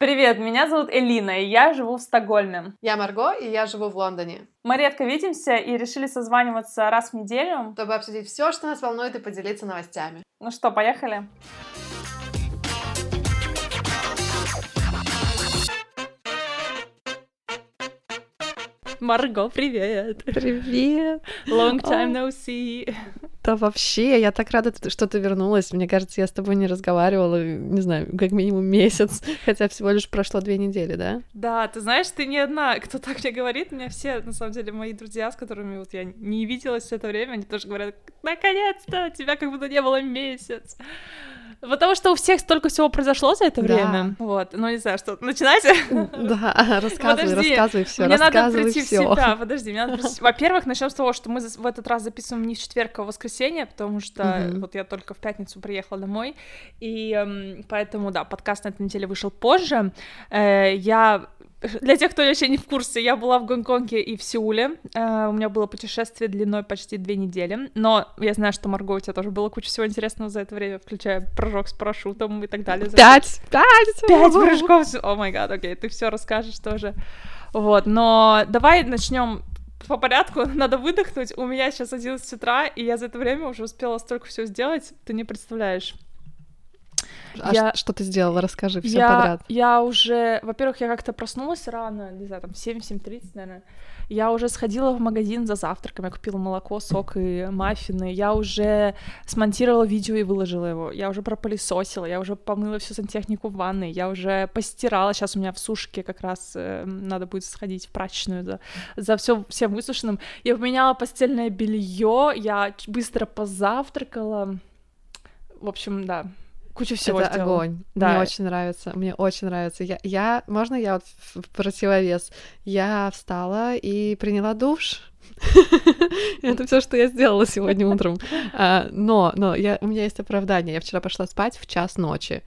Привет, меня зовут Элина, и я живу в Стокгольме. Я Марго, и я живу в Лондоне. Мы редко видимся и решили созваниваться раз в неделю. Чтобы обсудить все, что нас волнует, и поделиться новостями. Ну что, поехали? Марго, привет! Привет! Long time no see! Да вообще, я так рада, что ты вернулась. Мне кажется, я с тобой не разговаривала, не знаю, как минимум месяц, хотя всего лишь прошло две недели, да? Да, ты знаешь, ты не одна, кто так мне говорит. У меня все, на самом деле, мои друзья, с которыми вот я не виделась все это время, они тоже говорят, наконец-то, тебя как будто не было месяц. Потому что у всех столько всего произошло за это время. Да. Вот, ну не знаю, что. Начинайте. Да, рассказывай, Подожди, рассказывай все. Мне надо прийти всё. в себя. Подожди, мне надо прийти... Во-первых, начнем с того, что мы в этот раз записываем не в четверг, а в воскресенье, потому что угу. вот я только в пятницу приехала домой, и эм, поэтому, да, подкаст на этой неделе вышел позже. Э, я для тех, кто вообще не в курсе, я была в Гонконге и в Сеуле. Uh, у меня было путешествие длиной почти две недели. Но я знаю, что, Марго, у тебя тоже было куча всего интересного за это время, включая прыжок с парашютом и так далее. Пять! Пять! Пять прыжков! О май гад, окей, ты все расскажешь тоже. Вот, но давай начнем по порядку, надо выдохнуть. У меня сейчас 11 утра, и я за это время уже успела столько всего сделать, ты не представляешь. А я... что ты сделала? Расскажи все подряд. Я уже, во-первых, я как-то проснулась рано, не знаю, там 7-7.30, наверное. Я уже сходила в магазин за завтраком, я купила молоко, сок и маффины. Я уже смонтировала видео и выложила его. Я уже пропылесосила, я уже помыла всю сантехнику в ванной, я уже постирала. Сейчас у меня в сушке как раз э, надо будет сходить в прачечную за, за все всем высушенным. Я поменяла постельное белье, я быстро позавтракала. В общем, да, кучу всего Это сделала. огонь. Да. Мне очень нравится. Мне очень нравится. Я, я, можно я вот в противовес? Я встала и приняла душ. Это все, что я сделала сегодня утром. А, но, но я, у меня есть оправдание. Я вчера пошла спать в час ночи.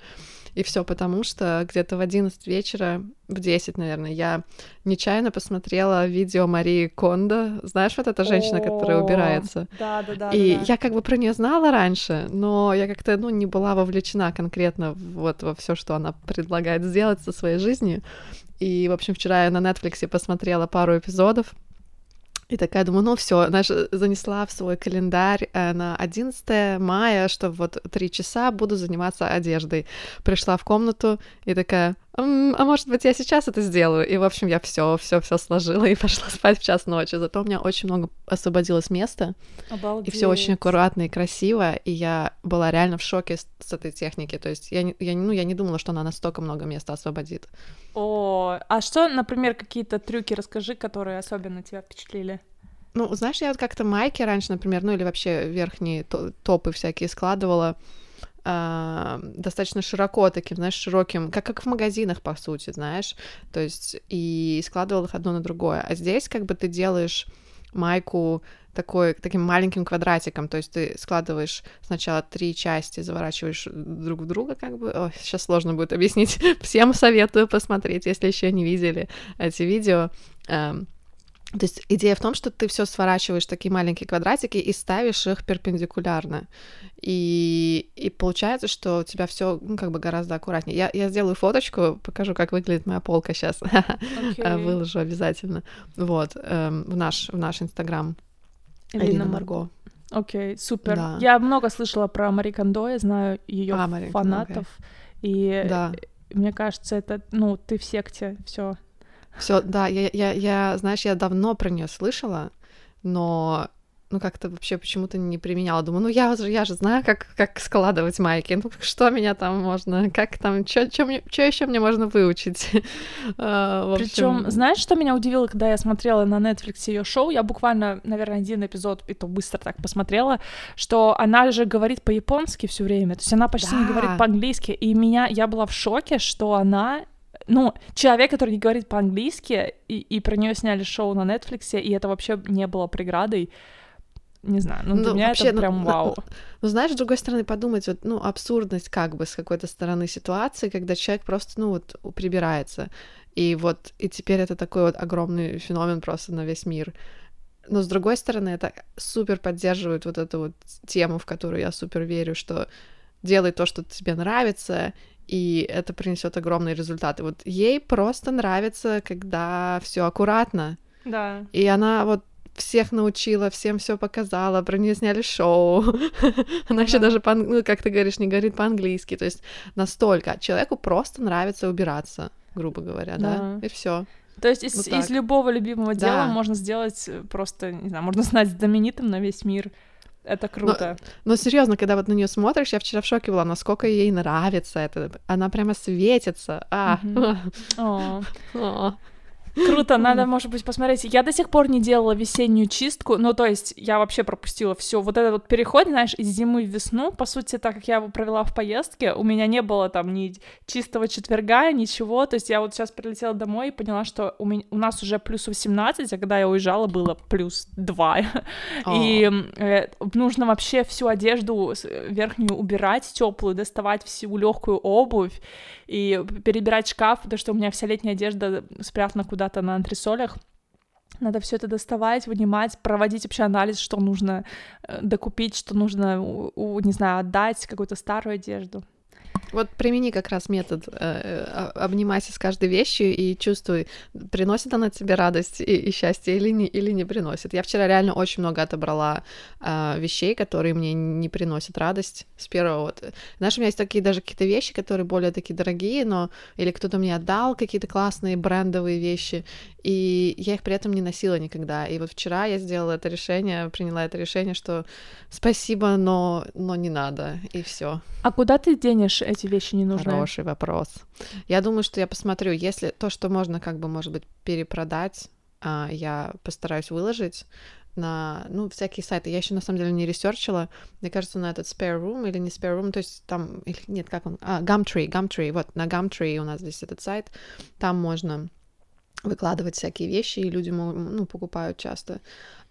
И все потому, что где-то в 11 вечера, в 10, наверное, я нечаянно посмотрела видео Марии Кондо. Знаешь, вот эта женщина, которая убирается? Да, да, да. И да. я как бы про нее знала раньше, но я как-то, ну, не была вовлечена конкретно вот во все, что она предлагает сделать со своей жизнью. И, в общем, вчера я на Netflix посмотрела пару эпизодов, и такая думаю, ну все, знаешь, занесла в свой календарь э, на 11 мая, что вот три часа буду заниматься одеждой. Пришла в комнату и такая, а может быть, я сейчас это сделаю. И, в общем, я все, все, все сложила и пошла спать в час ночи. Зато у меня очень много освободилось места. Обалдеть. И все очень аккуратно и красиво. И я была реально в шоке с, с этой техники. То есть я, я, ну, я не думала, что она настолько много места освободит. О, а что, например, какие-то трюки расскажи, которые особенно тебя впечатлили? Ну, знаешь, я вот как-то майки раньше, например, ну или вообще верхние топы всякие складывала э, достаточно широко таким, знаешь, широким, как, как в магазинах, по сути, знаешь, то есть и складывал их одно на другое. А здесь как бы ты делаешь майку такой, таким маленьким квадратиком, то есть ты складываешь сначала три части, заворачиваешь друг в друга, как бы, Ой, сейчас сложно будет объяснить, всем советую посмотреть, если еще не видели эти видео, эм, то есть идея в том, что ты все сворачиваешь такие маленькие квадратики и ставишь их перпендикулярно. И, и получается, что у тебя все ну, как бы гораздо аккуратнее. Я, я сделаю фоточку, покажу, как выглядит моя полка сейчас. Okay. Выложу обязательно. Вот, эм, в наш в наш инстаграм. Элина Марго. Окей, okay, супер. Да. Я много слышала про Мари Кондо, я знаю ее а, фанатов. Okay. И да. мне кажется, это, ну, ты в секте, все все, да, я, я, я, знаешь, я давно про нее слышала, но ну как-то вообще почему-то не применяла. Думаю, ну я, я же знаю, как, как складывать майки. Ну что меня там можно, как там, что еще мне можно выучить? uh, Причем, знаешь, что меня удивило, когда я смотрела на Netflix ее шоу? Я буквально, наверное, один эпизод, и то быстро так посмотрела, что она же говорит по-японски все время, то есть она почти да. не говорит по-английски, и меня, я была в шоке, что она ну, человек, который не говорит по-английски, и, и про нее сняли шоу на Netflix, и это вообще не было преградой. Не знаю, ну, для ну, меня вообще, это прям ну, вау. Ну, ну, знаешь, с другой стороны, подумать, вот, ну, абсурдность как бы с какой-то стороны ситуации, когда человек просто, ну, вот, прибирается. И вот, и теперь это такой вот огромный феномен просто на весь мир. Но с другой стороны, это супер поддерживает вот эту вот тему, в которую я супер верю, что делай то, что тебе нравится, и это принесет огромные результаты. Вот ей просто нравится, когда все аккуратно. Да. И она вот всех научила, всем все показала, про нее сняли шоу. Она еще даже, ну, как ты говоришь, не говорит по-английски. То есть настолько человеку просто нравится убираться, грубо говоря, да, и все. То есть из, из любого любимого да. дела можно сделать просто, не знаю, можно стать знаменитым на весь мир. Это круто. Но, но серьезно, когда вот на нее смотришь, я вчера в шоке была, насколько ей нравится это. Она прямо светится. А. Круто, надо, может быть, посмотреть. Я до сих пор не делала весеннюю чистку, ну, то есть я вообще пропустила все. Вот этот вот переход, знаешь, из зимы в весну, по сути, так как я его провела в поездке, у меня не было там ни чистого четверга, ничего, то есть я вот сейчас прилетела домой и поняла, что у, меня, у нас уже плюс 18, а когда я уезжала, было плюс 2. И э, нужно вообще всю одежду верхнюю убирать, теплую, доставать всю легкую обувь и перебирать шкаф, потому что у меня вся летняя одежда спрятана куда куда-то на антресолях. Надо все это доставать, вынимать, проводить вообще анализ, что нужно э, докупить, что нужно, не знаю, отдать, какую-то старую одежду. Вот примени как раз метод э, обнимайся с каждой вещью и чувствуй, приносит она тебе радость и, и счастье или не, или не приносит. Я вчера реально очень много отобрала э, вещей, которые мне не приносят радость с первого вот. Знаешь, у меня есть такие даже какие-то вещи, которые более такие дорогие, но или кто-то мне отдал какие-то классные брендовые вещи, и я их при этом не носила никогда. И вот вчера я сделала это решение, приняла это решение, что спасибо, но, но не надо, и все. А куда ты денешь эти вещи не нужны? Хороший вопрос. Я думаю, что я посмотрю, если то, что можно как бы, может быть, перепродать, а, я постараюсь выложить на, ну, всякие сайты. Я еще на самом деле не ресерчила. Мне кажется, на этот Spare Room или не Spare Room, то есть там, или нет, как он? А, Gumtree, Gumtree, вот, на Gumtree у нас здесь этот сайт, там можно выкладывать всякие вещи, и люди ну, покупают часто.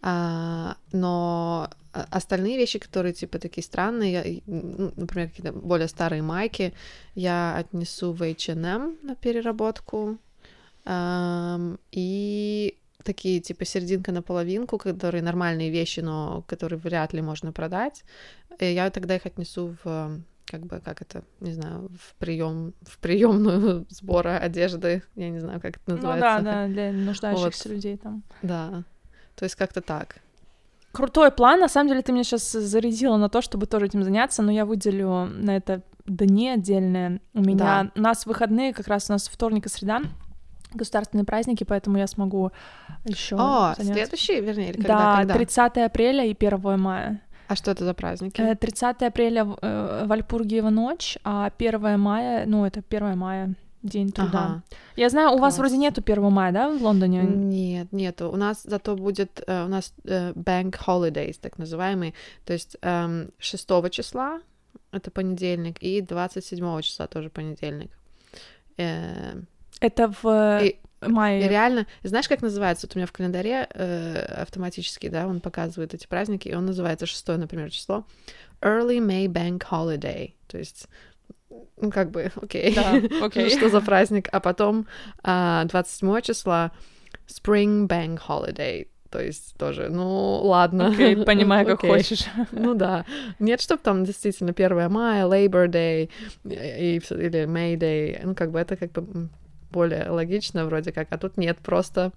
А, но остальные вещи, которые типа такие странные, я, ну, например, какие-то более старые майки, я отнесу в H&M на переработку. И такие типа серединка на половинку, которые нормальные вещи, но которые вряд ли можно продать, и я тогда их отнесу в как бы, как это, не знаю, в прием, в приемную сбора одежды, я не знаю, как это называется. Ну да, да, для нуждающихся вот. людей там. Да, то есть как-то так. Крутой план, на самом деле ты меня сейчас зарядила на то, чтобы тоже этим заняться, но я выделю на это дни отдельные. У меня, да. у нас выходные, как раз у нас вторник и среда, государственные праздники, поэтому я смогу еще. О, заняться. следующий, вернее, или когда? Да, когда? 30 апреля и 1 мая. А что это за праздники? 30 э, апреля э, Вальпургиева ночь, а 1 мая, ну, это 1 мая, День труда. Ага. Я знаю, у Класс. вас вроде нету 1 мая, да, в Лондоне? Нет, нету. У нас зато будет, э, у нас Bank Holidays, так называемый, то есть 6 эм, числа, это понедельник, и 27 числа тоже понедельник. Это в... И мае. И реально, знаешь, как называется? Вот у меня в календаре э, автоматически, да, он показывает эти праздники, и он называется 6, например, число Early May Bank Holiday. То есть ну, как бы, окей, да, окей. что за праздник, а потом а, 27 числа Spring Bank Holiday, то есть тоже, ну, ладно. Okay, понимаю, как okay. хочешь. Ну да. Нет, чтобы там действительно 1 мая, Labor Day и, или May Day, ну, как бы это как бы более логично вроде как, а тут нет, просто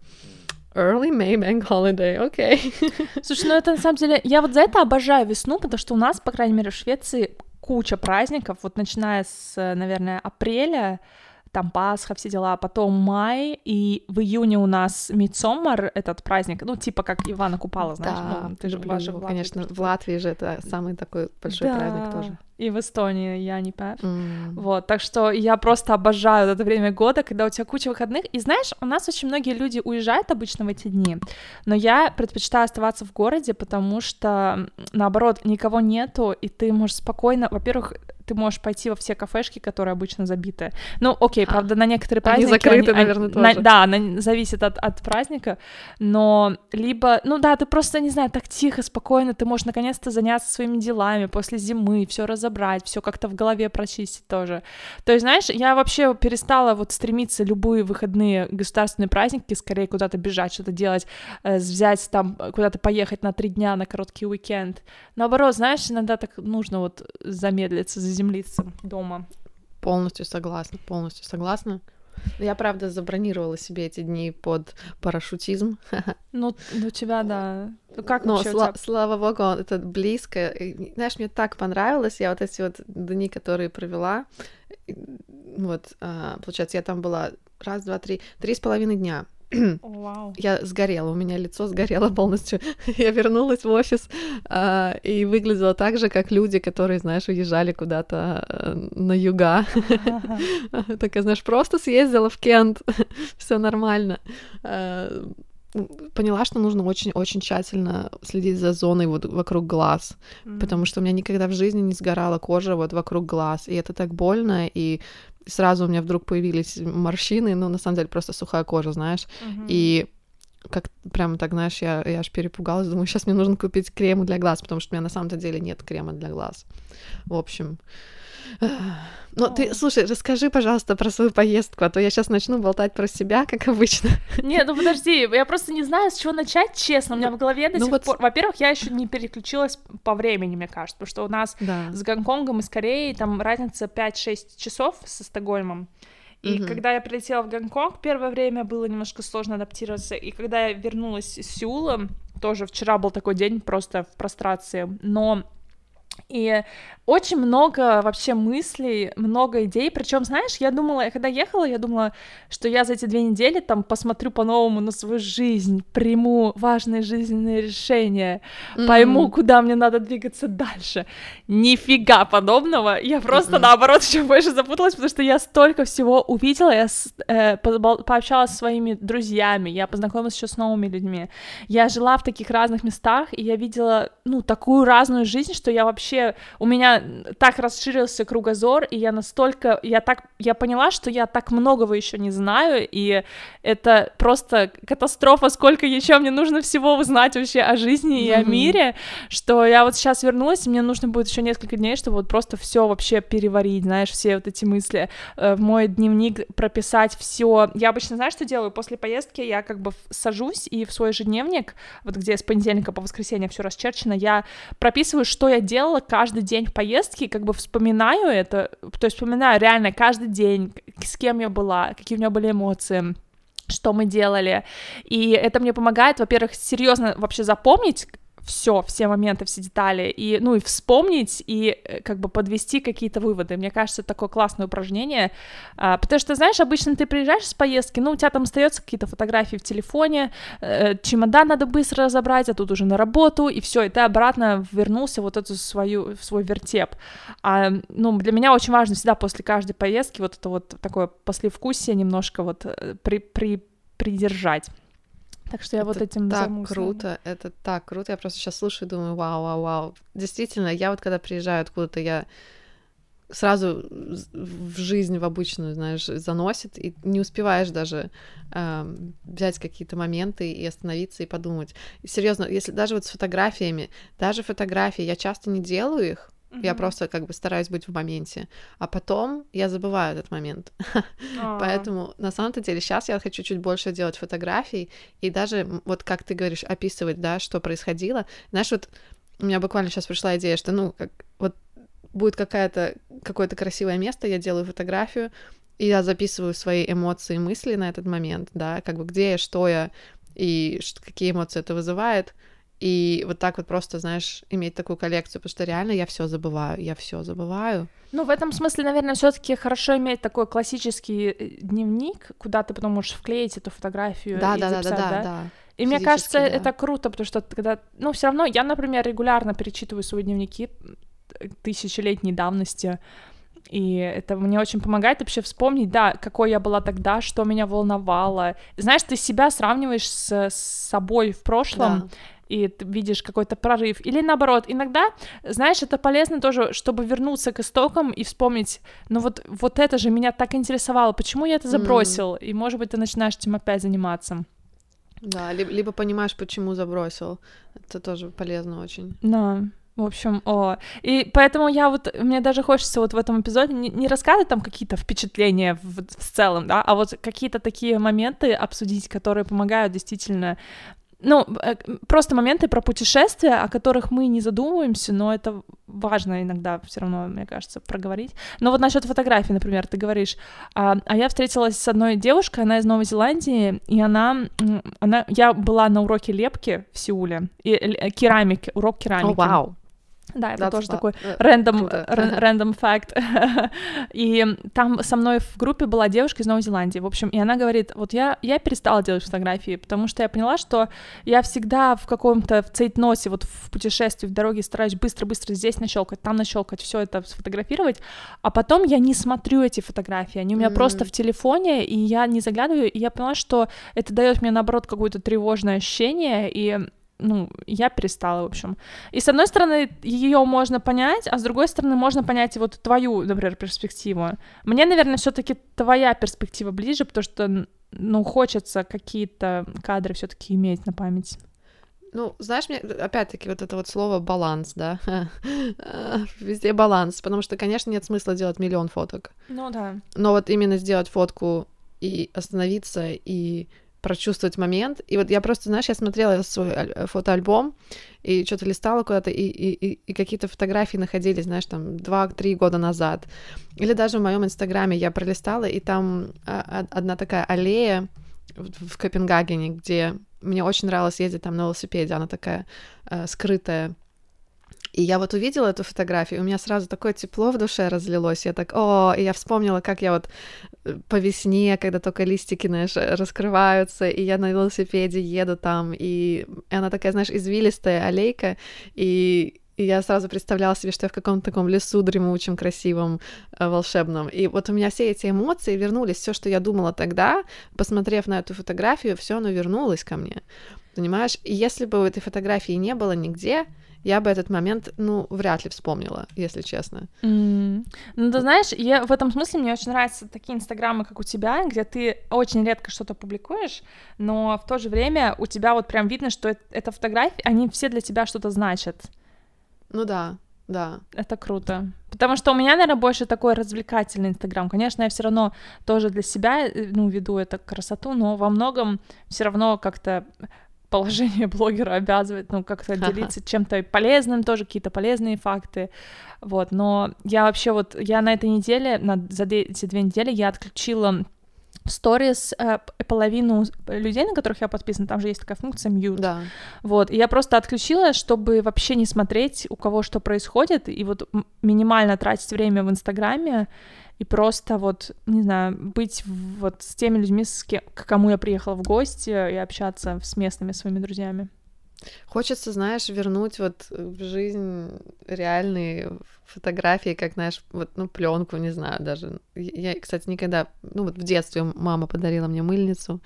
Early May Bank Holiday, окей. Okay. Слушай, ну это на самом деле, я вот за это обожаю весну, потому что у нас, по крайней мере, в Швеции куча праздников, вот начиная с, наверное, апреля, там Пасха, все дела, а потом май, и в июне у нас Мидсоммар, этот праздник, ну, типа как Ивана Купала, знаешь, да, ну, ты же, люблю, конечно, в Латвии же это самый такой большой да. праздник тоже и в Эстонии я не пар. Mm. Вот, так что я просто обожаю это время года, когда у тебя куча выходных. И знаешь, у нас очень многие люди уезжают обычно в эти дни, но я предпочитаю оставаться в городе, потому что, наоборот, никого нету, и ты можешь спокойно, во-первых, ты можешь пойти во все кафешки, которые обычно забиты. Ну, окей, правда, на некоторые праздники... Они закрыты, они, наверное, тоже. На, да, на, зависит от, от праздника, но либо... Ну да, ты просто, не знаю, так тихо, спокойно, ты можешь наконец-то заняться своими делами после зимы, все разобрать, все как-то в голове прочистить тоже. То есть, знаешь, я вообще перестала вот стремиться любые выходные государственные праздники скорее куда-то бежать, что-то делать, э, взять там куда-то поехать на три дня на короткий уикенд. Наоборот, знаешь, иногда так нужно вот замедлиться, заземлиться дома Полностью согласна, полностью согласна. Я, правда, забронировала себе эти дни под парашютизм. Ну, у тебя, да. Ну, как Но, вообще сла- тебя? слава богу, это близко. И, знаешь, мне так понравилось. Я вот эти вот дни, которые провела, вот, а, получается, я там была раз, два, три, три с половиной дня. Вау. Я сгорела, у меня лицо сгорело полностью. Я вернулась в офис а, и выглядела так же, как люди, которые, знаешь, уезжали куда-то э, на юга. Такая, знаешь, просто съездила в Кент, все нормально. А, Поняла, что нужно очень-очень тщательно следить за зоной вот вокруг глаз, потому что у меня никогда в жизни не сгорала кожа вот вокруг глаз, и это так больно, и сразу у меня вдруг появились морщины, ну, на самом деле, просто сухая кожа, знаешь, Мгм. и как прям так, знаешь, я, я аж перепугалась, думаю, сейчас мне нужно купить крем для глаз, потому что у меня на самом-то деле нет крема для глаз. В общем. Ну, ты, слушай, расскажи, пожалуйста, про свою поездку, а то я сейчас начну болтать про себя, как обычно. Не, ну подожди, я просто не знаю, с чего начать, честно. У меня в голове до Ну сих вот- пор... Во-первых, я еще не переключилась по времени, мне кажется, потому что у нас Да. с Гонконгом и с Кореей там разница 5-6 часов со Стокгольмом. И Мгм. когда я прилетела в Гонконг, первое время было немножко сложно адаптироваться. И когда я вернулась из Сеула, тоже вчера был такой день просто в прострации, но и очень много вообще мыслей, много идей. Причем, знаешь, я думала, я когда ехала, я думала, что я за эти две недели там посмотрю по-новому на свою жизнь, приму важные жизненные решения, пойму, Мгм. куда мне надо двигаться дальше. Нифига подобного. Я просто Мгм. наоборот еще больше запуталась, потому что я столько всего увидела, я э, пообщалась со своими друзьями, я познакомилась еще с новыми людьми. Я жила в таких разных местах, и я видела, ну, такую разную жизнь, что я вообще... У меня так расширился кругозор, и я настолько... Я так... Я поняла, что я так многого еще не знаю, и это просто катастрофа, сколько еще мне нужно всего узнать вообще о жизни и о мире, что я вот сейчас вернулась, и мне нужно будет еще несколько дней, чтобы вот просто все вообще переварить, знаешь, все вот эти мысли, э, в мой дневник прописать все. Я обычно, знаешь, что делаю? После поездки я как бы сажусь и в свой ежедневник, вот где с понедельника по воскресенье все расчерчено, я прописываю, что я делала каждый день в поездке, как бы вспоминаю это, то есть вспоминаю реально каждый день, с кем я была, какие у меня были эмоции, что мы делали. И это мне помогает, во-первых, серьезно вообще запомнить все, все моменты, все детали, и, ну, и вспомнить, и э, как бы подвести какие-то выводы. Мне кажется, это такое классное упражнение, А, потому что, знаешь, обычно ты приезжаешь с поездки, ну, у тебя там остаются какие-то фотографии в телефоне, э, чемодан надо быстро разобрать, а тут уже на работу, и все, и ты обратно вернулся вот эту свою, в свой вертеп. А, ну, для меня очень важно всегда после каждой поездки вот это вот такое послевкусие немножко вот э, при, при, придержать. Так что я вот Это этим так займусь, круто, это так круто. Я просто сейчас слушаю и думаю, вау, вау, вау. Действительно, я вот когда приезжаю откуда-то, я сразу в жизнь, в обычную, знаешь, заносит, и не успеваешь даже эм, взять какие-то моменты и остановиться и подумать. Серьезно, если даже вот с фотографиями, даже фотографии, я часто не делаю их, я Мгм. просто как бы стараюсь быть в моменте, а потом я забываю этот момент. А. Поэтому на самом-то деле сейчас я хочу чуть больше делать фотографий и даже вот как ты говоришь описывать, да, что происходило. Знаешь, вот у меня буквально сейчас пришла идея, что ну как вот будет какая-то какое-то красивое место, я делаю фотографию и я записываю свои эмоции, мысли на этот момент, да, как бы где я, что я и какие эмоции это вызывает. И вот так вот просто, знаешь, иметь такую коллекцию, потому что реально я все забываю, я все забываю. Ну, в этом смысле, наверное, все-таки хорошо иметь такой классический э, дневник, куда ты потом можешь вклеить эту фотографию. Да, и да, да, да, записать, да, да. И мне кажется, да. это круто, потому что когда, ну, все равно я, например, регулярно перечитываю свои дневники тысячелетней давности. И это мне очень помогает вообще вспомнить, да, какой я была тогда, что меня волновало. Знаешь, ты себя сравниваешь с, с собой в прошлом, Да. И ты видишь какой-то прорыв. Или наоборот, иногда, знаешь, это полезно тоже, чтобы вернуться к истокам и вспомнить, ну вот, вот это же меня так интересовало, почему я это забросил? И, может быть, ты начинаешь этим опять заниматься. Да, либо, либо понимаешь, почему забросил. Это тоже полезно очень. Да. В общем, о. И поэтому я вот, мне даже хочется вот в этом эпизоде не, не рассказывать там какие-то впечатления в, в целом, да, а вот какие-то такие моменты обсудить, которые помогают действительно ну, э, просто моменты про путешествия, о которых мы не задумываемся, но это важно иногда все равно, мне кажется, проговорить. Но вот насчет фотографий, например, ты говоришь, а, а я встретилась с одной девушкой, она из Новой Зеландии, и она, она, я была на уроке лепки в Сеуле, и, э, керамики, урок керамики. О, oh, вау. Wow. Да, это That's тоже такой рандом рандом факт. и там со мной в группе была девушка из Новой Зеландии, в общем, и она говорит, вот я, я перестала делать фотографии, потому что я поняла, что я всегда в каком-то в цейтносе, вот в путешествии, в дороге стараюсь быстро-быстро здесь нащелкать, там нащелкать, все это сфотографировать, а потом я не смотрю эти фотографии, они у меня mm-hmm. просто в телефоне, и я не заглядываю, и я поняла, что это дает мне, наоборот, какое-то тревожное ощущение, и ну, я перестала, в общем. И с одной стороны, ее можно понять, а с другой стороны, можно понять вот твою, например, перспективу. Мне, наверное, все-таки твоя перспектива ближе, потому что, ну, хочется какие-то кадры все-таки иметь на память. Ну, знаешь, мне опять-таки вот это вот слово баланс, да, везде баланс, потому что, конечно, нет смысла делать миллион фоток. Ну да. Но вот именно сделать фотку и остановиться и прочувствовать момент. И вот я просто, знаешь, я смотрела свой фотоальбом и что-то листала куда-то, и, и, и какие-то фотографии находились, знаешь, там, два-три года назад. Или даже в моем инстаграме я пролистала, и там а, одна такая аллея в Копенгагене, где мне очень нравилось ездить там на велосипеде, она такая э, скрытая и я вот увидела эту фотографию, у меня сразу такое тепло в душе разлилось. Я так, о, и я вспомнила, как я вот э, по весне, когда только листики, знаешь, раскрываются, и я на велосипеде еду там, и она такая, знаешь, извилистая аллейка, и и я сразу представляла себе, что я в каком-то таком лесу дремучем, красивом, э, волшебном. И вот у меня все эти эмоции вернулись, все, что я думала тогда, посмотрев на эту фотографию, все оно вернулось ко мне. Понимаешь? И если бы этой фотографии не было нигде, я бы этот момент, ну, вряд ли вспомнила, если честно. Mm. Ну, ты знаешь, я в этом смысле мне очень нравятся такие инстаграмы, как у тебя, где ты очень редко что-то публикуешь, но в то же время у тебя вот прям видно, что это, это фотографии, они все для тебя что-то значат. Ну да, да. Это круто. Потому что у меня, наверное, больше такой развлекательный Инстаграм. Конечно, я все равно тоже для себя, э, ну, веду эту красоту, но во многом все равно как-то положение блогера обязывает, ну, как-то делиться чем-то полезным, тоже какие-то полезные факты, вот, но я вообще вот, я на этой неделе, на, за эти две недели я отключила сторис э, половину людей, на которых я подписана, там же есть такая функция mute. Да. Вот, и я просто отключила, чтобы вообще не смотреть, у кого что происходит, и вот минимально тратить время в Инстаграме, и просто вот, не знаю, быть вот с теми людьми, с кем, к кому я приехала в гости, и общаться с местными своими друзьями. Хочется, знаешь, вернуть вот в жизнь реальные фотографии, как, знаешь, вот, ну, пленку, не знаю, даже. Я, кстати, никогда, ну, вот в детстве мама подарила мне мыльницу,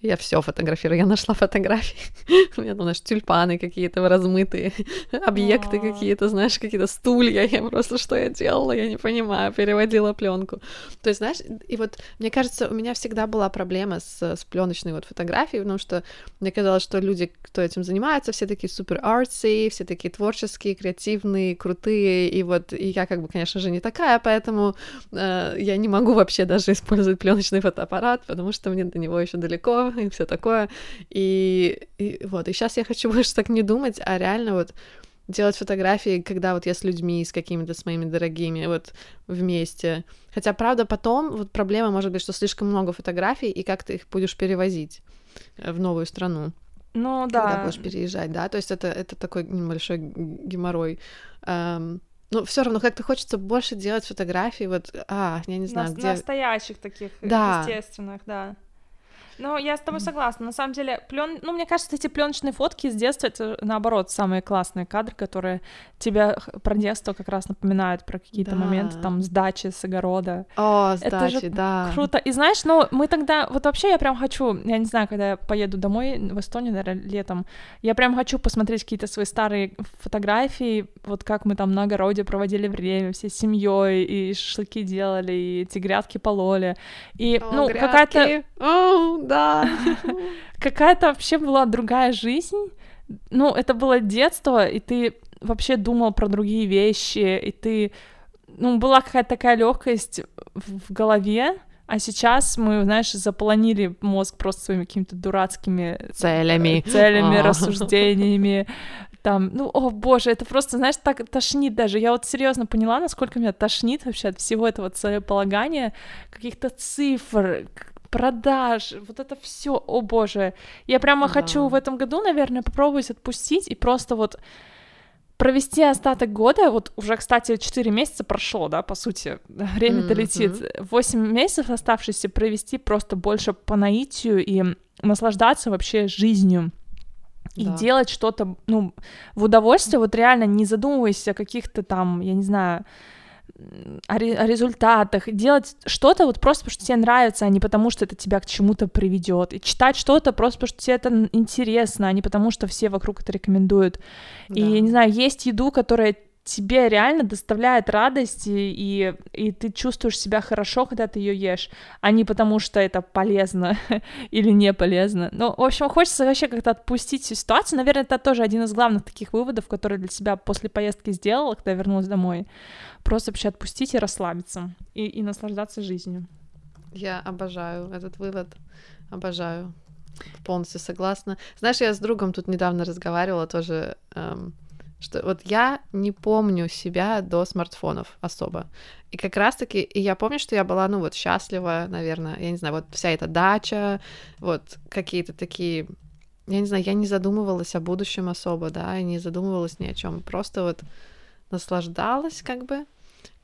я все фотографирую. Я нашла фотографии. У меня там, знаешь, тюльпаны какие-то размытые, объекты какие-то, знаешь, какие-то стулья. Я просто, что я делала, я не понимаю, переводила пленку. То есть, знаешь, и вот, мне кажется, у меня всегда была проблема с, с пленочной вот фотографией, потому что мне казалось, что люди, кто этим занимается, все такие супер artsy, все такие творческие, креативные, крутые, и вот вот, и я как бы, конечно же, не такая, поэтому э, я не могу вообще даже использовать пленочный фотоаппарат, потому что мне до него еще далеко и все такое. И, и вот, и сейчас я хочу больше так не думать, а реально вот делать фотографии, когда вот я с людьми, с какими-то с моими дорогими, вот вместе. Хотя, правда, потом вот проблема может быть, что слишком много фотографий, и как ты их будешь перевозить в новую страну. Ну да. Когда будешь переезжать, да, то есть это, это такой небольшой геморрой. Um, ну, все равно как-то хочется больше делать фотографий, вот, а, я не знаю, На, где... Настоящих таких, да. естественных, да. Ну, я с тобой согласна. На самом деле, плен... ну, мне кажется, эти пленочные фотки с детства это наоборот самые классные кадры, которые тебя про детство как раз напоминают про какие-то да. моменты там с дачи, с огорода. О, с это дачи, же да. Круто. И знаешь, ну, мы тогда, вот вообще я прям хочу, я не знаю, когда я поеду домой в Эстонию, наверное, летом, я прям хочу посмотреть какие-то свои старые фотографии, вот как мы там на огороде проводили время, все семьей и шашлыки делали, и эти грядки пололи. И, О, ну, какая-то да. Какая-то вообще была другая жизнь. Ну, это было детство, и ты вообще думал про другие вещи, и ты... Ну, была какая-то такая легкость в голове, А сейчас мы, знаешь, заполонили мозг просто своими какими-то дурацкими целями, целями, а. рассуждениями, там, ну, о боже, это просто, знаешь, так тошнит даже. Я вот серьезно поняла, насколько меня тошнит вообще от всего этого целеполагания, каких-то цифр, продаж, вот это все, о боже. Я прямо да. хочу в этом году, наверное, попробовать отпустить и просто вот провести остаток года, вот уже, кстати, 4 месяца прошло, да, по сути, время-то mm-hmm. летит, 8 месяцев оставшиеся провести просто больше по наитию и наслаждаться вообще жизнью и да. делать что-то, ну, в удовольствие, вот реально не задумываясь о каких-то там, я не знаю, о, о результатах, делать что-то вот просто потому, что тебе нравится, а не потому, что это тебя к чему-то приведет, и читать что-то просто потому, что тебе это интересно, а не потому, что все вокруг это рекомендуют. Да. И, не знаю, есть еду, которая тебе реально доставляет радость, и, и, и ты чувствуешь себя хорошо, когда ты ее ешь, а не потому, что это полезно или не полезно. Ну, в общем, хочется вообще как-то отпустить всю ситуацию. Наверное, это тоже один из главных таких выводов, которые для себя после поездки сделала, когда вернулась домой. Просто вообще отпустить и расслабиться, и, и наслаждаться жизнью. Я обожаю этот вывод, обожаю. Полностью согласна. Знаешь, я с другом тут недавно разговаривала тоже. Эм, что вот я не помню себя до смартфонов особо. И как раз-таки, и я помню, что я была, ну вот, счастлива, наверное, я не знаю, вот вся эта дача, вот какие-то такие, я не знаю, я не задумывалась о будущем особо, да, и не задумывалась ни о чем, просто вот наслаждалась как бы.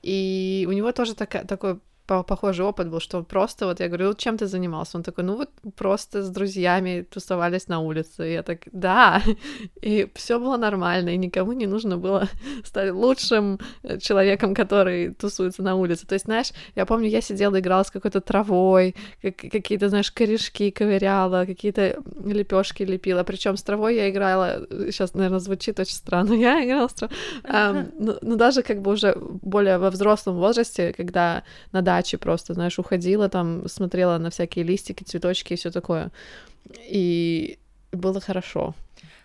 И у него тоже так, такой похожий опыт был, что просто вот я говорю, чем ты занимался? Он такой, ну вот просто с друзьями тусовались на улице. И я так, да, и все было нормально, и никому не нужно было стать лучшим человеком, который тусуется на улице. То есть, знаешь, я помню, я сидела, играла с какой-то травой, как, какие-то, знаешь, корешки ковыряла, какие-то лепешки лепила. Причем с травой я играла, сейчас, наверное, звучит очень странно, я играла с травой. Um, ну, ну, даже как бы уже более во взрослом возрасте, когда на даче просто, знаешь, уходила там, смотрела на всякие листики, цветочки и все такое. И было хорошо.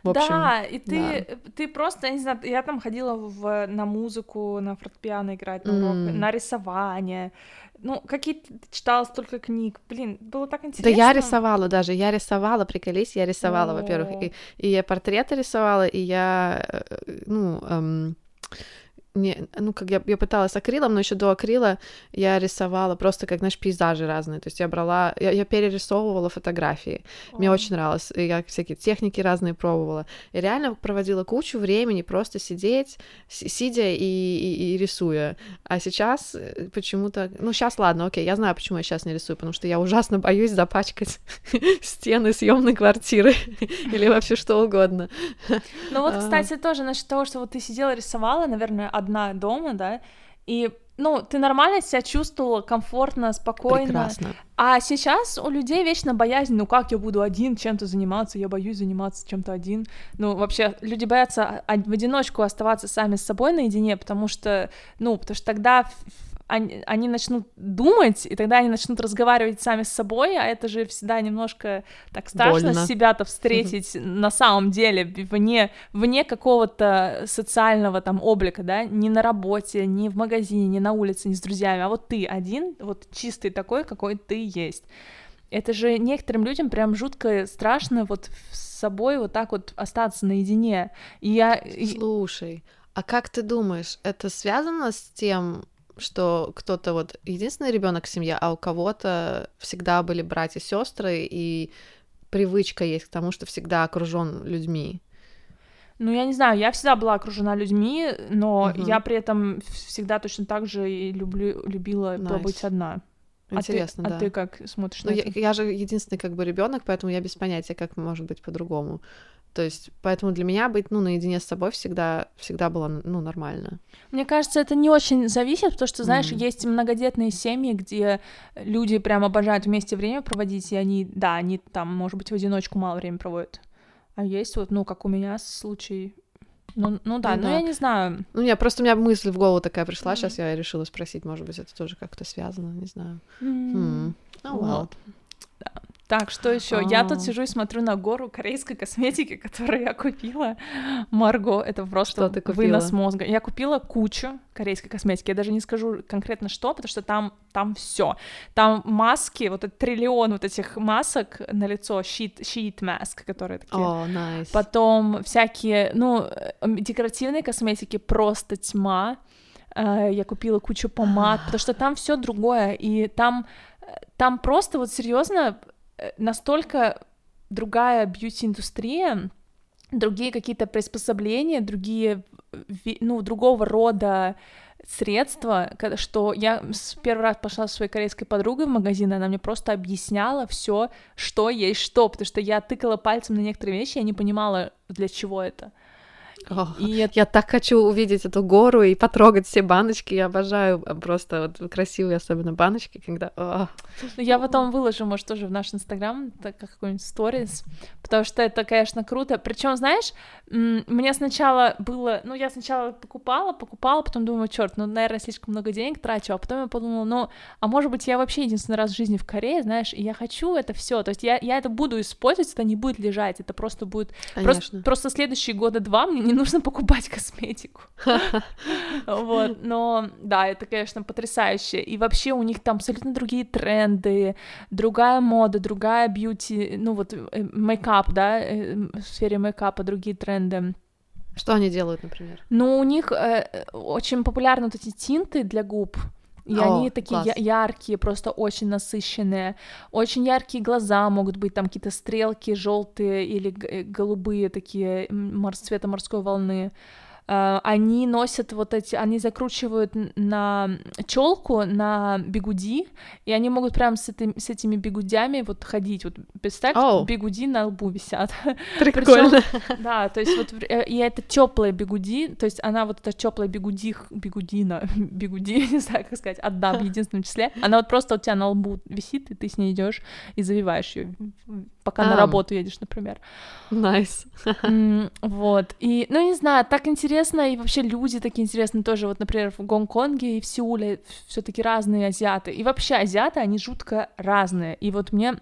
В общем, да, и ты, да. ты просто, я не знаю, я там ходила в, на музыку, на фортепиано играть, на, урок, mm. на рисование. Ну, какие ты читала столько книг. Блин, было так интересно. Да я рисовала даже, я рисовала, приколись, я рисовала, во-первых, и, и я портреты рисовала, и я, э, ну, эм, не, ну, как я, я пыталась акрилом, но еще до акрила я рисовала просто как, знаешь, пейзажи разные. То есть я брала, я, я перерисовывала фотографии. О. Мне очень нравилось. И я всякие техники разные пробовала. И реально проводила кучу времени просто сидеть, сидя и, и, и рисуя. А сейчас э, почему-то... Ну, сейчас ладно, окей, я знаю, почему я сейчас не рисую, потому что я ужасно боюсь запачкать стены съемной квартиры или вообще что угодно. Ну вот, а. кстати, тоже насчет того, что вот ты сидела рисовала, наверное, одна дома, да, и ну, ты нормально себя чувствовала, комфортно, спокойно. Прекрасно. А сейчас у людей вечно боязнь, ну как я буду один чем-то заниматься, я боюсь заниматься чем-то один. Ну, вообще, люди боятся в одиночку оставаться сами с собой наедине, потому что, ну, потому что тогда они, они начнут думать, и тогда они начнут разговаривать сами с собой, а это же всегда немножко так страшно себя-то встретить на самом деле, вне, вне какого-то социального там облика, да, не на работе, не в магазине, не на улице, не с друзьями, а вот ты один, вот чистый такой, какой ты есть. Это же некоторым людям прям жутко страшно вот с собой вот так вот остаться наедине. И я... Слушай, а как ты думаешь, это связано с тем, что кто-то вот единственный ребенок в семье, а у кого-то всегда были братья и сестры, и привычка есть к тому, что всегда окружен людьми. Ну, я не знаю, я всегда была окружена людьми, но угу. я при этом всегда точно так же и люблю, любила nice. побыть одна. Интересно, а ты, да. А ты как смотришь ну, на я, это? Я же единственный как бы ребенок, поэтому я без понятия, как может быть по-другому. То есть, поэтому для меня быть, ну, наедине с собой всегда, всегда было, ну, нормально. Мне кажется, это не очень зависит, потому что, знаешь, mm. есть многодетные семьи, где люди прям обожают вместе время проводить, и они, да, они там, может быть, в одиночку мало времени проводят. А есть вот, ну, как у меня случай, ну, ну да, ну, ну да. я не знаю. Ну, нет, просто у меня мысль в голову такая пришла, mm-hmm. сейчас я решила спросить, может быть, это тоже как-то связано, не знаю. Mm-hmm. Mm. Oh, well. Вот. Так, что еще? Я тут сижу и смотрю на гору корейской косметики, которую я купила. Марго, это просто вынос мозга. Я купила кучу корейской косметики. Я даже не скажу конкретно что, потому что там, там все. Там маски, вот этот триллион вот этих масок на лицо, sheet, sheet mask, которые такие. О, oh, nice. Потом всякие, ну, декоративные косметики просто тьма. Э, я купила кучу помад, потому что там все другое, и там, там просто вот серьезно Э, настолько другая бьюти-индустрия, другие какие-то приспособления, другие, ну, другого рода средства, что я первый раз пошла со своей корейской подругой в магазин, она мне просто объясняла все, что есть что, потому что я тыкала пальцем на некоторые вещи, я не понимала, для чего это. О, и. Я так хочу увидеть эту гору и потрогать все баночки. Я обожаю а, просто вот красивые, особенно баночки, когда... О. Ну, я потом выложу, может, тоже в наш инстаграм, так как какой-нибудь сторис, потому что это, конечно, круто. Причем, знаешь, мне сначала было... Ну, я сначала покупала, покупала, потом думаю, черт, ну, наверное, слишком много денег трачу, а потом я подумала, ну, а может быть, я вообще единственный раз в жизни в Корее, знаешь, и я хочу это все, то есть я, я это буду использовать, это не будет лежать, это просто будет... Просто, просто следующие года два мне не нужно покупать косметику. Вот, но да, это, конечно, потрясающе. И вообще у них там абсолютно другие тренды, другая мода, другая бьюти, ну вот э, мейкап, да, э, в сфере мейкапа другие тренды. Что они делают, например? Ну, у них э, очень популярны вот эти тинты для губ. И О, они такие я- яркие, просто очень насыщенные. Очень яркие глаза могут быть, там какие-то стрелки желтые или э, голубые такие цвета морской волны. Э, они носят вот эти, они закручивают на челку, на бигуди, и они могут прям с, этим, с этими бигудями вот ходить. Вот представь, oh. бигуди на лбу висят. Прикольно. Причем, да, то есть вот э, и это теплая бигуди, то есть она вот эта теплая бигуди, бигудина, бигуди, не знаю, как сказать, одна в единственном числе, она вот просто у тебя на лбу висит, и ты с ней идешь и завиваешь ее пока а. на работу едешь, например. Nice. Nice. вот. И, ну, не знаю, так интересно, и вообще люди такие интересные тоже. Вот, например, в Гонконге и в Сеуле все таки разные азиаты. И вообще азиаты, они жутко разные. И вот мне...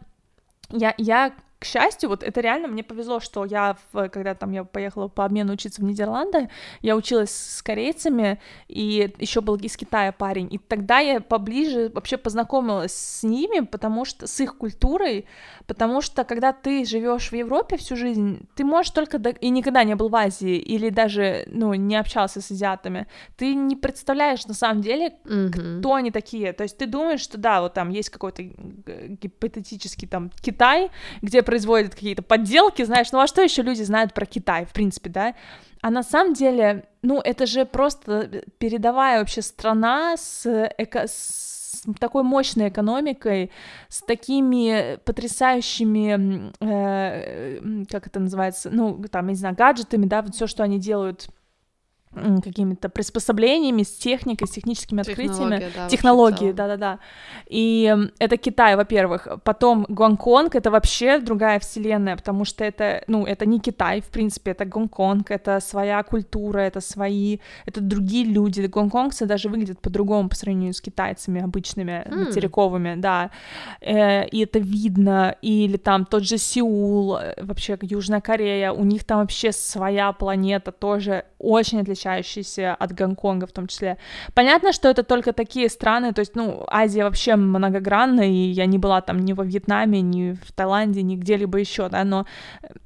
Я, я к счастью, вот это реально мне повезло, что я, в, когда там я поехала по обмену учиться в Нидерланды, я училась с корейцами, и еще был из Китая парень, и тогда я поближе вообще познакомилась с ними, потому что с их культурой, потому что когда ты живешь в Европе всю жизнь, ты можешь только до... и никогда не был в Азии или даже ну не общался с азиатами, ты не представляешь на самом деле, mm-hmm. кто они такие, то есть ты думаешь, что да, вот там есть какой-то гипотетический там Китай, где производят какие-то подделки, знаешь, ну а что еще люди знают про Китай, в принципе, да? А на самом деле, ну, это же просто передовая вообще страна с, эко с такой мощной экономикой, с такими потрясающими, э, как это называется, ну, там, я не знаю, гаджетами, да, вот все, что они делают какими-то приспособлениями, с техникой, с техническими открытиями. Да, технологии, да-да-да. И это Китай, во-первых. Потом Гонконг — это вообще другая вселенная, потому что это, ну, это не Китай, в принципе, это Гонконг, это своя культура, это свои, это другие люди. Гонконгцы даже выглядят по-другому по сравнению с китайцами обычными, mm. материковыми, да. Э, и это видно. Или там тот же Сеул, э, вообще Южная Корея, у них там вообще своя планета тоже очень отличается отличающийся от Гонконга в том числе. Понятно, что это только такие страны, то есть, ну, Азия вообще многогранна, и я не была там ни во Вьетнаме, ни в Таиланде, ни где-либо еще, да, но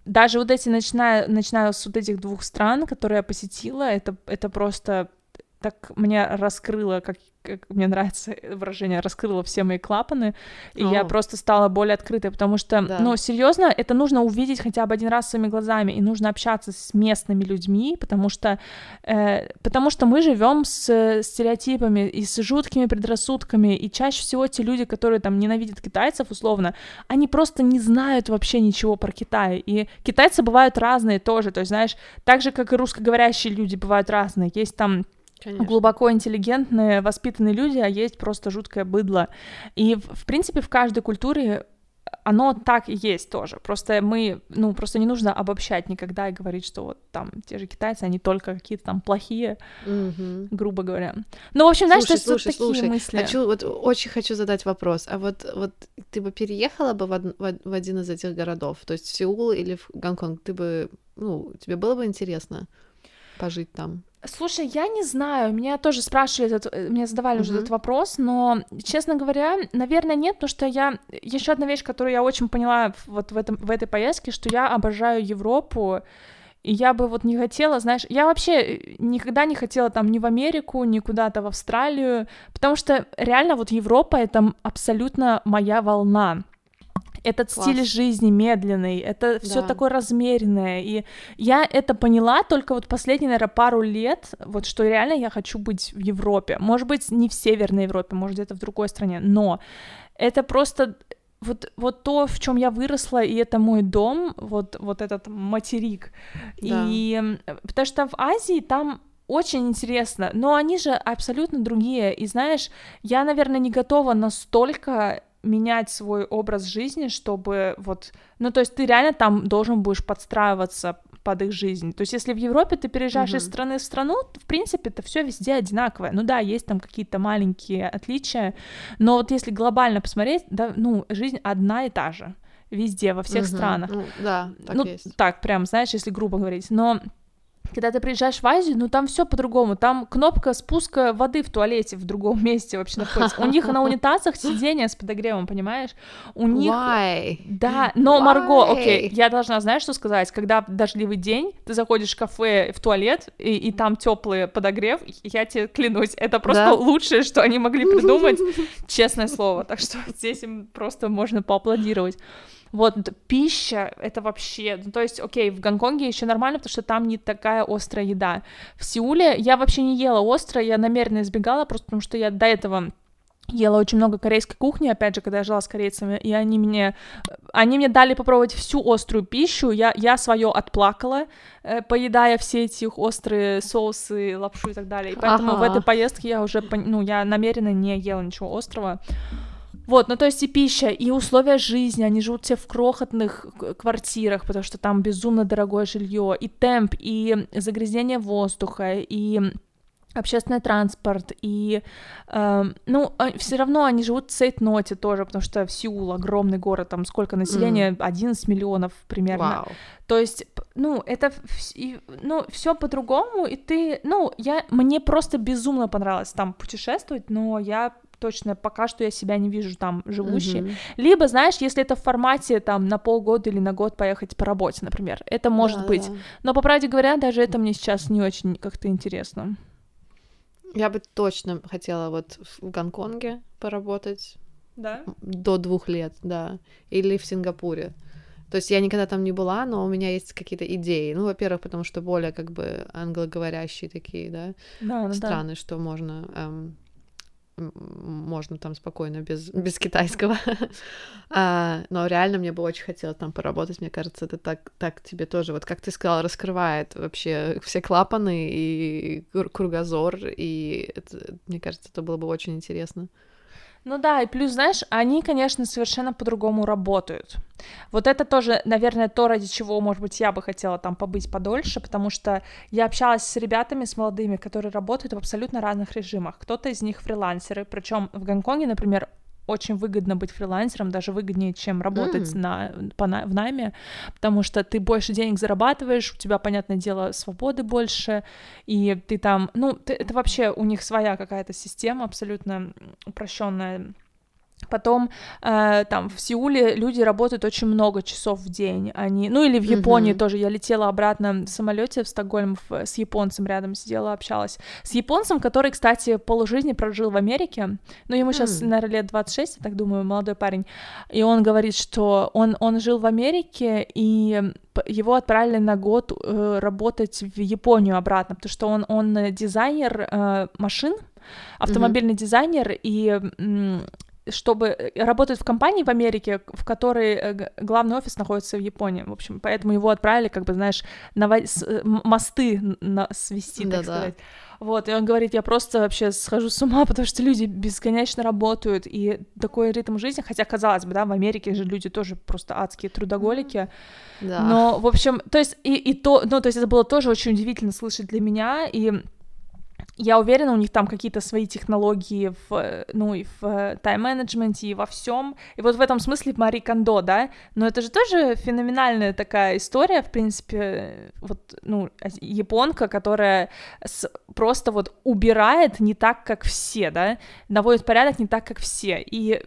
даже вот эти, начиная, начиная с вот этих двух стран, которые я посетила, это, это просто так мне раскрыло, как, как мне нравится выражение, раскрыла все мои клапаны, и О. я просто стала более открытой, потому что, да. ну, серьезно, это нужно увидеть хотя бы один раз своими глазами, и нужно общаться с местными людьми, потому что, э, потому что мы живем с стереотипами и с жуткими предрассудками, и чаще всего те люди, которые там ненавидят китайцев, условно, они просто не знают вообще ничего про Китай, и китайцы бывают разные тоже, то есть, знаешь, так же, как и русскоговорящие люди бывают разные, есть там Конечно. глубоко интеллигентные, воспитанные люди, а есть просто жуткое быдло. И, в принципе, в каждой культуре оно так и есть тоже. Просто мы, ну, просто не нужно обобщать никогда и говорить, что вот там те же китайцы, они только какие-то там плохие, Мгм. грубо говоря. Ну, в общем, знаешь, Слушай, слушай, такие слушай, мысли. Хочу, вот очень хочу задать вопрос. А вот, вот ты бы переехала бы в од- в один из этих городов, то есть в Сеул или в Гонконг? Ты бы, ну, тебе было бы интересно пожить там? Слушай, я не знаю, меня тоже спрашивали, этот, э, мне задавали уже Мгм. этот вопрос, но, честно говоря, наверное, нет, потому что я... Еще одна вещь, которую я очень поняла вот в, этом, в этой поездке, что я обожаю Европу, и я бы вот не хотела, знаешь, я вообще э, никогда не хотела там ни в Америку, ни куда-то в Австралию, потому что реально вот Европа — это абсолютно моя волна. Этот стиль Класс. жизни медленный, это все Да. такое размеренное, и я это поняла только вот последние, наверное, пару лет, вот что реально я хочу быть в Европе. Может быть, не в Северной Европе, может, где-то в другой стране, но это просто вот, вот то, в чем я выросла, и это мой дом, вот, вот этот материк. Да. И потому что в Азии там очень интересно, но они же абсолютно другие. И знаешь, я, наверное, не готова настолько менять свой образ жизни, чтобы вот, ну то есть ты реально там должен будешь подстраиваться под их жизнь. То есть если в Европе ты переезжаешь из Мгм. страны в страну, в принципе это все везде одинаковое. Ну да, есть там какие-то маленькие отличия, но вот если глобально посмотреть, да, ну жизнь одна и та же везде, во всех Мгм. странах. Ну, да, так ну, есть. так, прям, знаешь, если грубо говорить. Но когда ты приезжаешь в Азию, ну там все по-другому. Там кнопка спуска воды в туалете в другом месте вообще находится. У них на унитазах сиденье с подогревом, понимаешь? У них... Why? Да, но, Марго, Why? окей, я должна, знаешь, что сказать? Когда дождливый день, ты заходишь в кафе, в туалет, и, и там теплый подогрев, я тебе клянусь, это просто Да? лучшее, что они могли придумать, честное слово. Так что здесь им просто можно поаплодировать. Вот, пища, это вообще, ну, то есть, окей, в Гонконге еще нормально, потому что там не такая острая еда. В Сеуле я вообще не ела остро, я намеренно избегала, просто потому что я до этого ела очень много корейской кухни, опять же, когда я жила с корейцами, и они мне, они мне дали попробовать всю острую пищу, я, я свое отплакала, э, поедая все эти их острые соусы, лапшу и так далее, и поэтому в Ага. этой поездке я уже, ну, я намеренно не ела ничего острого, вот, ну то есть и пища, и условия жизни, они живут все в крохотных квартирах, потому что там безумно дорогое жилье, и темп, и загрязнение воздуха, и общественный транспорт, и, эм, ну, все равно они живут в цейтноте тоже, потому что Сеул огромный город, там сколько населения, 11 миллионов примерно, Вау. то есть, ну, это, и, ну, все по-другому, и ты, ну, я, мне просто безумно понравилось там путешествовать, но я точно пока что я себя не вижу там живущей. Мгм. Либо, знаешь, если это в формате там на полгода или на год поехать по работе, например, это может Да, быть. да. Но по правде говоря, даже это мне сейчас не очень как-то интересно. Я бы точно хотела вот в Гонконге поработать Да? до двух лет, да, или в Сингапуре. То есть я никогда там не была, но у меня есть какие-то идеи. Ну, во-первых, потому что более как бы англоговорящие такие, да, Да, да. страны, что можно эм, можно там спокойно без, без китайского. А, но реально мне бы очень хотелось там поработать. Мне кажется, это так, так тебе тоже, вот как ты сказала, раскрывает вообще все клапаны и круг- кругозор. И это, мне кажется, это было бы очень интересно. Ну да, и плюс, знаешь, они, конечно, совершенно по-другому работают. Вот это тоже, наверное, то, ради чего, может быть, я бы хотела там побыть подольше, потому что я общалась с ребятами, с молодыми, которые работают в абсолютно разных режимах. Кто-то из них фрилансеры, причем в Гонконге, например, очень выгодно быть фрилансером, даже выгоднее, чем работать М. на, по в найме, потому что ты больше денег зарабатываешь, у тебя, понятное дело, свободы больше, и ты там, ну, ты- это вообще у них своя какая-то система абсолютно упрощенная. Потом э, там в Сеуле люди работают очень много часов в день. Они, ну или в Японии Мгм. тоже. Я летела обратно в самолете в Стокгольм в- с японцем рядом сидела, общалась. С японцем, который, кстати, полжизни прожил в Америке. Ну ему сейчас, М. наверное, лет 26, я так думаю, молодой парень. И он говорит, что он, он жил в Америке, и его отправили на год э, работать в Японию обратно, потому что он, он дизайнер э, машин, автомобильный дизайнер, и чтобы э, работать в компании в Америке, в которой э, главный офис находится в Японии. В общем, поэтому его отправили, как бы, знаешь, на э, мосты на... свести, так да, сказать. Вот, и он говорит, я просто вообще схожу с ума, потому что люди бесконечно работают, и такой ритм жизни, хотя, казалось бы, да, в Америке же люди тоже просто адские трудоголики, да. но, в общем, то есть, и, и то, ну, то есть это было тоже очень удивительно слышать для меня, и я уверена, у них там какие-то свои технологии в, ну, и в тайм-менеджменте, и во всем. И вот в этом смысле Мари Кондо, да, но это же тоже феноменальная такая история, в принципе, вот, ну, японка, которая с, просто вот убирает не так, как все, да, наводит порядок не так, как все, и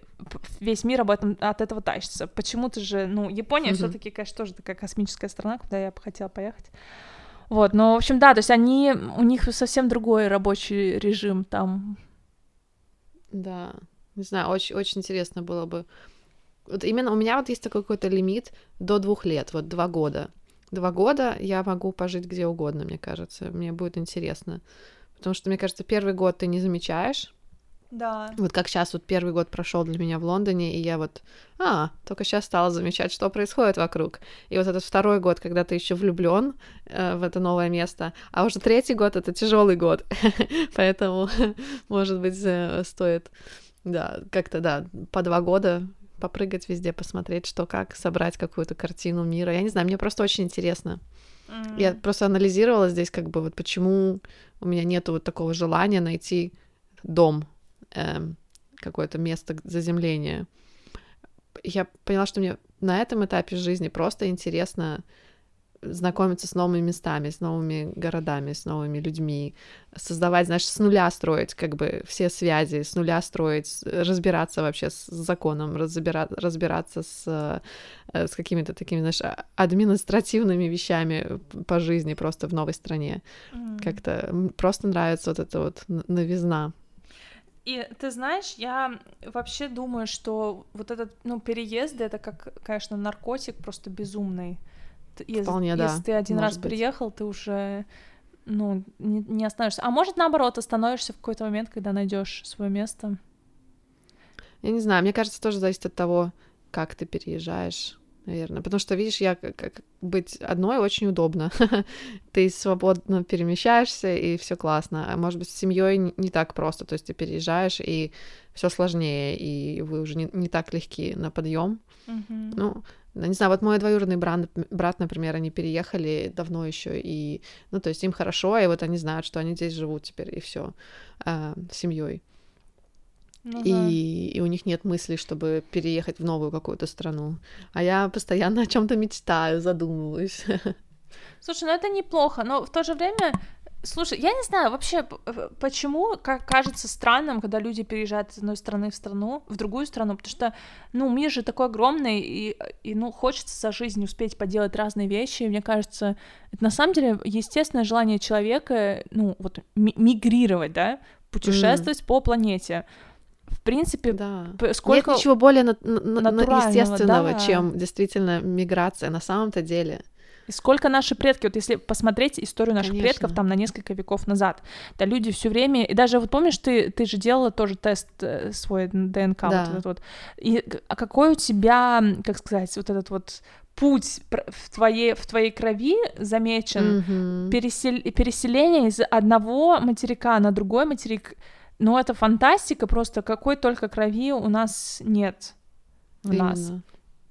весь мир об этом, от этого тащится. Почему-то же, ну, Япония mm-hmm. все таки конечно, тоже такая космическая страна, куда я бы хотела поехать. Вот, но, в общем, да, то есть они, у них совсем другой рабочий режим там. Да, не знаю, очень, очень интересно было бы. Вот именно у меня вот есть такой какой-то лимит до двух лет, вот два года. Два года я могу пожить где угодно, мне кажется. Мне будет интересно. Потому что, мне кажется, первый год ты не замечаешь, да. Вот как сейчас вот первый год прошел для меня в Лондоне, и я вот, а, только сейчас стала замечать, что происходит вокруг. И вот этот второй год, когда ты еще влюблен э, в это новое место, а уже третий год это тяжелый год, поэтому, может быть, э, стоит, да, как-то, да, по два года попрыгать везде, посмотреть, что как, собрать какую-то картину мира. Я не знаю, мне просто очень интересно. Mm. Я просто анализировала здесь, как бы, вот почему у меня нету вот такого желания найти дом э, какое-то место заземления. Я поняла, что мне на этом этапе жизни просто интересно знакомиться с новыми местами, с новыми городами, с новыми людьми, создавать, знаешь, с нуля строить как бы все связи, с нуля строить, разбираться вообще с законом, разбира... разбираться с, э, с какими-то такими, знаешь, а, административными вещами по жизни просто в новой стране. Mm. Как-то просто нравится вот эта вот новизна и ты знаешь, я вообще думаю, что вот этот, ну, переезд это как, конечно, наркотик просто безумный. Если, Вполне, да. Если ты один раз быть. приехал, ты уже, ну, не, не остановишься. А может, наоборот, остановишься в какой-то момент, когда найдешь свое место. Я не знаю, мне кажется, тоже зависит от того, как ты переезжаешь наверное. Потому что, видишь, я как быть одной очень удобно. ты свободно перемещаешься, и все классно. А может быть, с семьей не так просто. То есть ты переезжаешь, и все сложнее, и вы уже не, не так легки на подъем. Mm-hmm. Ну, не знаю, вот мой двоюродный брат, брат, например, они переехали давно еще, и, ну, то есть им хорошо, и вот они знают, что они здесь живут теперь, и все, э, семьей. Ну, и, да. и у них нет мысли, чтобы переехать в новую какую-то страну. А я постоянно о чем-то мечтаю, задумываюсь. Слушай, ну это неплохо, но в то же время Слушай, я не знаю вообще, почему как кажется странным, когда люди переезжают из одной страны в страну, в другую страну, потому что, ну, мир же такой огромный, и, и ну, хочется за жизнь успеть поделать разные вещи, и мне кажется, это на самом деле естественное желание человека, ну, вот, мигрировать, да, путешествовать mm. по планете в принципе, да. сколько... Нет ничего более на- на- на- естественного, да. чем действительно миграция на самом-то деле. И сколько наши предки, вот если посмотреть историю наших Конечно. предков там на несколько веков назад, да, люди все время, и даже вот помнишь, ты, ты же делала тоже тест э, свой ДНК, да. вот этот вот, и а какой у тебя, как сказать, вот этот вот путь в твоей, в твоей крови замечен, mm-hmm. пересел, переселение из одного материка на другой материк, ну, это фантастика, просто какой только крови у нас нет в Именно. нас.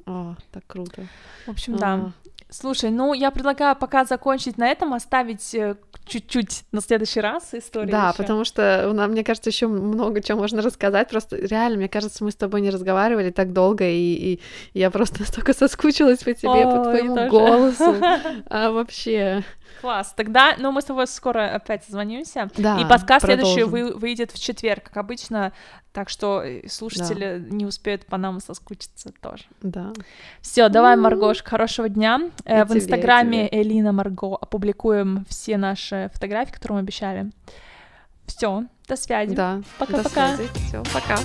О, так круто. В общем, а. да. Слушай, ну я предлагаю пока закончить на этом, оставить э, чуть-чуть на следующий раз историю. Да, ещё. потому что, нам, мне кажется, еще много чего можно рассказать. Просто реально, мне кажется, мы с тобой не разговаривали так долго, и, и я просто настолько соскучилась по тебе, О, по твоему голосу. А вообще. Класс. Тогда, ну, мы с тобой скоро опять созвонимся. Да, И подкаст продолжим. следующий вы, выйдет в четверг, как обычно. Так что э, слушатели да. не успеют по нам соскучиться тоже. Да. Все, давай, Маргош, хорошего дня. И в тебе, Инстаграме Элина Марго опубликуем все наши фотографии, которые мы обещали. Все, до связи. Да. Пока-пока. Все, пока.